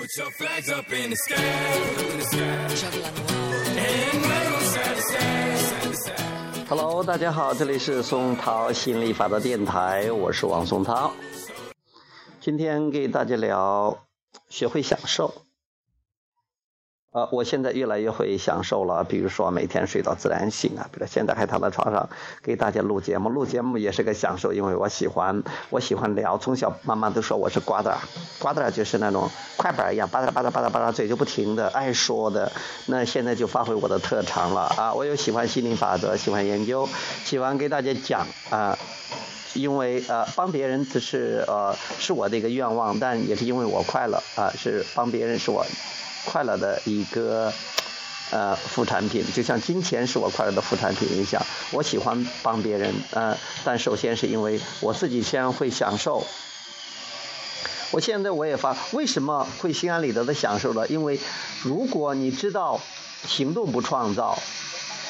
Put your flags up in the sky, And we will side to side. Hello，大家好，这里是松涛心理法则电台，我是王松涛。今天给大家聊学会享受。呃，我现在越来越会享受了，比如说每天睡到自然醒啊，比如现在还躺在床上给大家录节目，录节目也是个享受，因为我喜欢，我喜欢聊。从小妈妈都说我是瓜子儿，瓜子儿就是那种快板一样，巴拉巴拉巴拉巴拉嘴就不停的爱说的。那现在就发挥我的特长了啊！我又喜欢心灵法则，喜欢研究，喜欢给大家讲啊。因为呃，帮别人只是呃是我的一个愿望，但也是因为我快乐啊，是帮别人是我。快乐的一个呃副产品，就像金钱是我快乐的副产品一样。我喜欢帮别人，呃，但首先是因为我自己先会享受。我现在我也发，为什么会心安理得的享受了？因为如果你知道行动不创造。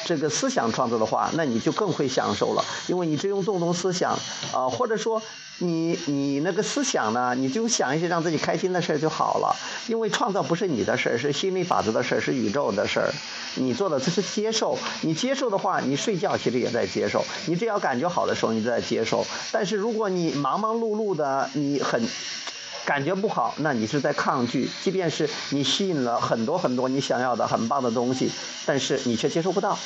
这个思想创造的话，那你就更会享受了，因为你只用动动思想，啊，或者说你你那个思想呢，你就想一些让自己开心的事儿就好了。因为创造不是你的事儿，是心理法则的事儿，是宇宙的事儿。你做的这是接受，你接受的话，你睡觉其实也在接受。你只要感觉好的时候，你就在接受。但是如果你忙忙碌碌的，你很。感觉不好，那你是在抗拒。即便是你吸引了很多很多你想要的很棒的东西，但是你却接收不到，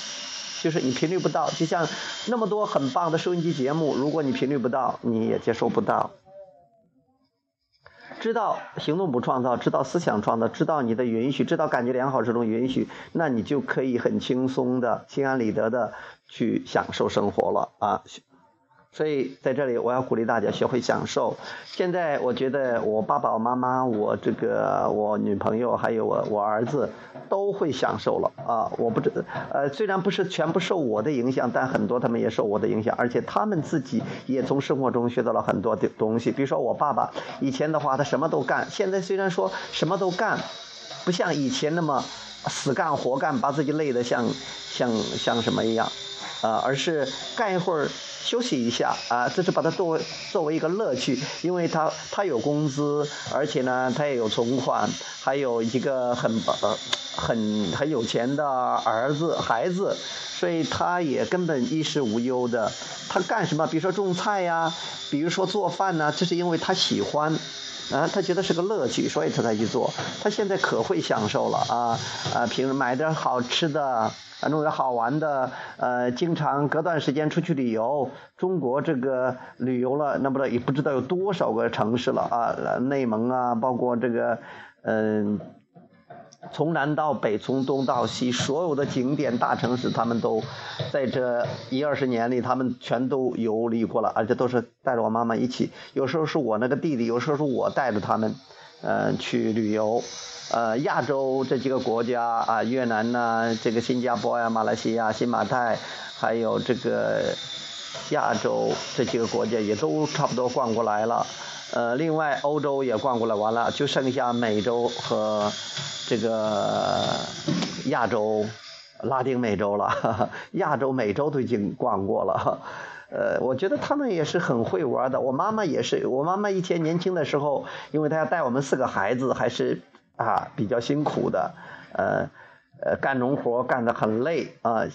就是你频率不到。就像那么多很棒的收音机节目，如果你频率不到，你也接收不到。知道行动不创造，知道思想创造，知道你的允许，知道感觉良好这种允许，那你就可以很轻松的、心安理得的去享受生活了啊。所以在这里，我要鼓励大家学会享受。现在我觉得我爸爸妈妈、我这个我女朋友还有我我儿子都会享受了啊！我不知呃，虽然不是全部受我的影响，但很多他们也受我的影响，而且他们自己也从生活中学到了很多的东西。比如说我爸爸以前的话，他什么都干，现在虽然说什么都干，不像以前那么死干活干，把自己累得像像像什么一样。啊，而是干一会儿休息一下啊，这是把它作为作为一个乐趣，因为他他有工资，而且呢他也有存款，还有一个很很很有钱的儿子孩子，所以他也根本衣食无忧的。他干什么？比如说种菜呀，比如说做饭呢，这是因为他喜欢，啊，他觉得是个乐趣，所以他才去做。他现在可会享受了啊啊，平时买点好吃的。啊，弄点好玩的，呃，经常隔段时间出去旅游。中国这个旅游了，那不道也不知道有多少个城市了啊，内蒙啊，包括这个，嗯，从南到北，从东到西，所有的景点大城市，他们都在这一二十年里，他们全都游历过了，而且都是带着我妈妈一起。有时候是我那个弟弟，有时候是我带着他们，嗯，去旅游。呃，亚洲这几个国家啊，越南呐，这个新加坡呀，马来西亚、新马泰，还有这个亚洲这几个国家也都差不多逛过来了。呃，另外欧洲也逛过了完了，就剩下美洲和这个亚洲、拉丁美洲了。亚洲、美洲都已经逛过了。呃，我觉得他们也是很会玩的。我妈妈也是，我妈妈以前年轻的时候，因为她要带我们四个孩子，还是。啊，比较辛苦的，呃，呃，干农活干得很累啊，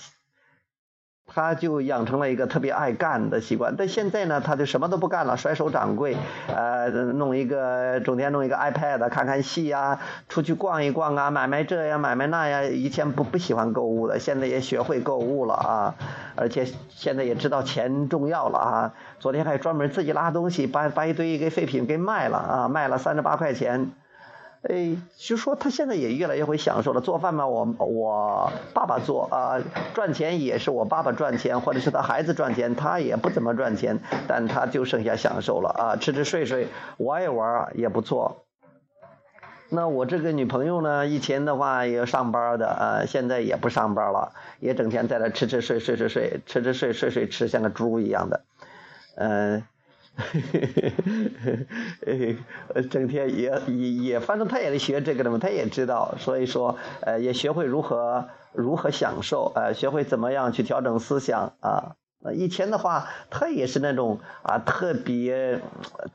他就养成了一个特别爱干的习惯。但现在呢，他就什么都不干了，甩手掌柜，呃，弄一个，整天弄一个 iPad，看看戏啊，出去逛一逛啊，买卖这呀，买卖那呀。以前不不喜欢购物的，现在也学会购物了啊，而且现在也知道钱重要了啊。昨天还专门自己拉东西，把把一堆给废品给卖了啊，卖了三十八块钱。哎，就说他现在也越来越会享受了。做饭嘛，我我爸爸做啊，赚钱也是我爸爸赚钱，或者是他孩子赚钱，他也不怎么赚钱，但他就剩下享受了啊，吃吃睡睡，玩一玩也不错。那我这个女朋友呢，以前的话也上班的啊，现在也不上班了，也整天在那吃吃睡睡睡睡，吃吃睡睡睡吃，像个猪一样的，嗯。嘿嘿嘿嘿嘿嘿，呃，整天也也也，反正他也是学这个的嘛，他也知道，所以说，呃，也学会如何如何享受，呃，学会怎么样去调整思想啊。以前的话，他也是那种啊，特别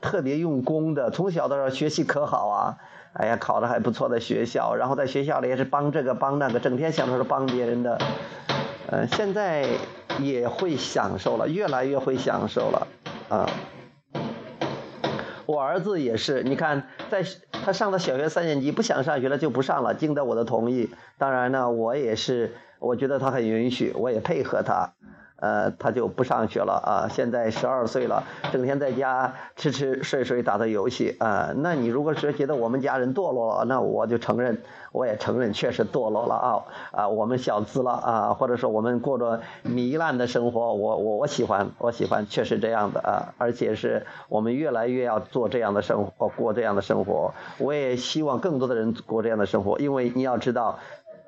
特别用功的，从小的时候学习可好啊，哎呀，考的还不错的学校，然后在学校里也是帮这个帮那个，整天想着是帮别人的。呃，现在也会享受了，越来越会享受了，啊。我儿子也是，你看，在他上了小学三年级，不想上学了就不上了，经得我的同意。当然呢，我也是，我觉得他很允许，我也配合他。呃，他就不上学了啊！现在十二岁了，整天在家吃吃睡睡打打游戏啊。那你如果是觉得我们家人堕落了，那我就承认，我也承认确实堕落了啊啊！我们小资了啊，或者说我们过着糜烂的生活，我我我喜欢，我喜欢，确实这样的啊，而且是我们越来越要做这样的生活，过这样的生活。我也希望更多的人过这样的生活，因为你要知道。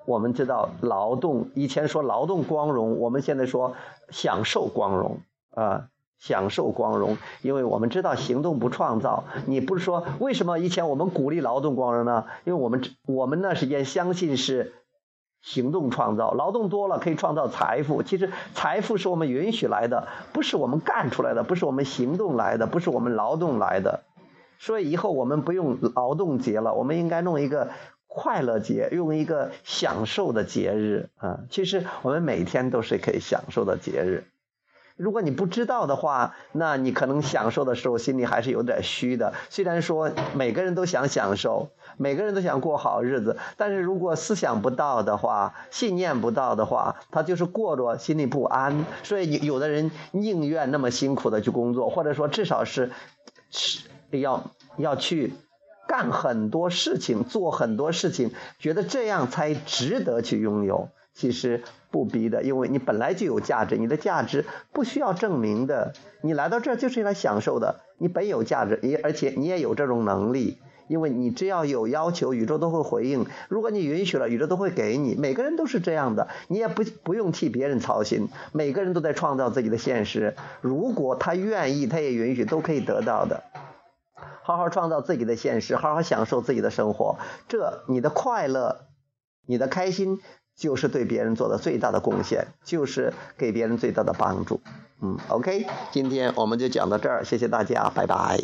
我们知道劳动，以前说劳动光荣，我们现在说享受光荣啊，享受光荣，因为我们知道行动不创造。你不是说为什么以前我们鼓励劳动光荣呢？因为我们我们那时间相信是行动创造，劳动多了可以创造财富。其实财富是我们允许来的，不是我们干出来的，不是我们行动来的，不是我们劳动来的。所以以后我们不用劳动节了，我们应该弄一个。快乐节，用一个享受的节日啊！其实我们每天都是可以享受的节日。如果你不知道的话，那你可能享受的时候心里还是有点虚的。虽然说每个人都想享受，每个人都想过好日子，但是如果思想不到的话，信念不到的话，他就是过着心里不安。所以有的人宁愿那么辛苦的去工作，或者说至少是是要要去。干很多事情，做很多事情，觉得这样才值得去拥有。其实不逼的，因为你本来就有价值，你的价值不需要证明的。你来到这儿就是来享受的，你本有价值，也而且你也有这种能力。因为你只要有要求，宇宙都会回应。如果你允许了，宇宙都会给你。每个人都是这样的，你也不不用替别人操心。每个人都在创造自己的现实。如果他愿意，他也允许，都可以得到的。好好创造自己的现实，好好享受自己的生活，这你的快乐，你的开心，就是对别人做的最大的贡献，就是给别人最大的帮助。嗯，OK，今天我们就讲到这儿，谢谢大家，拜拜。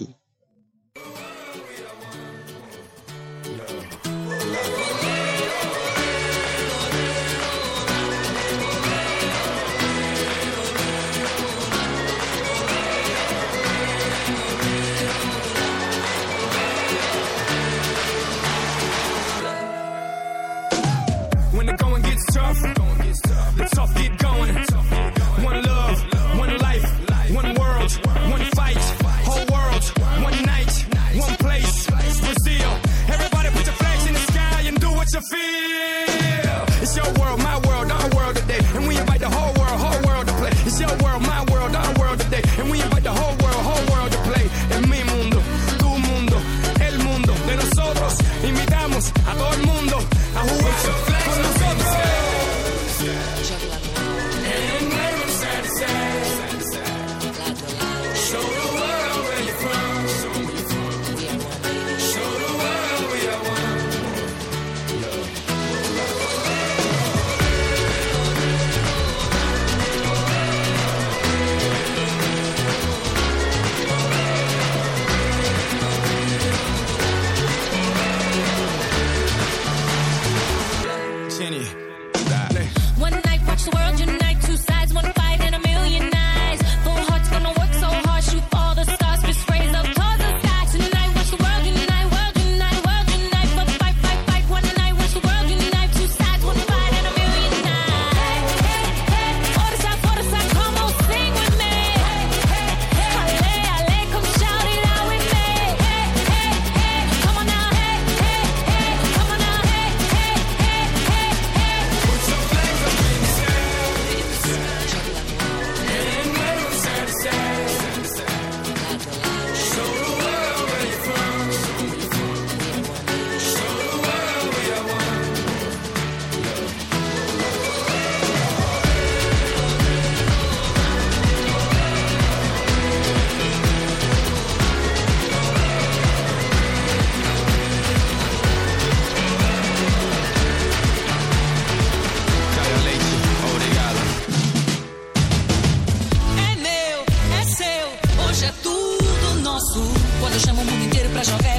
Quando eu chamo o mundo inteiro pra jogar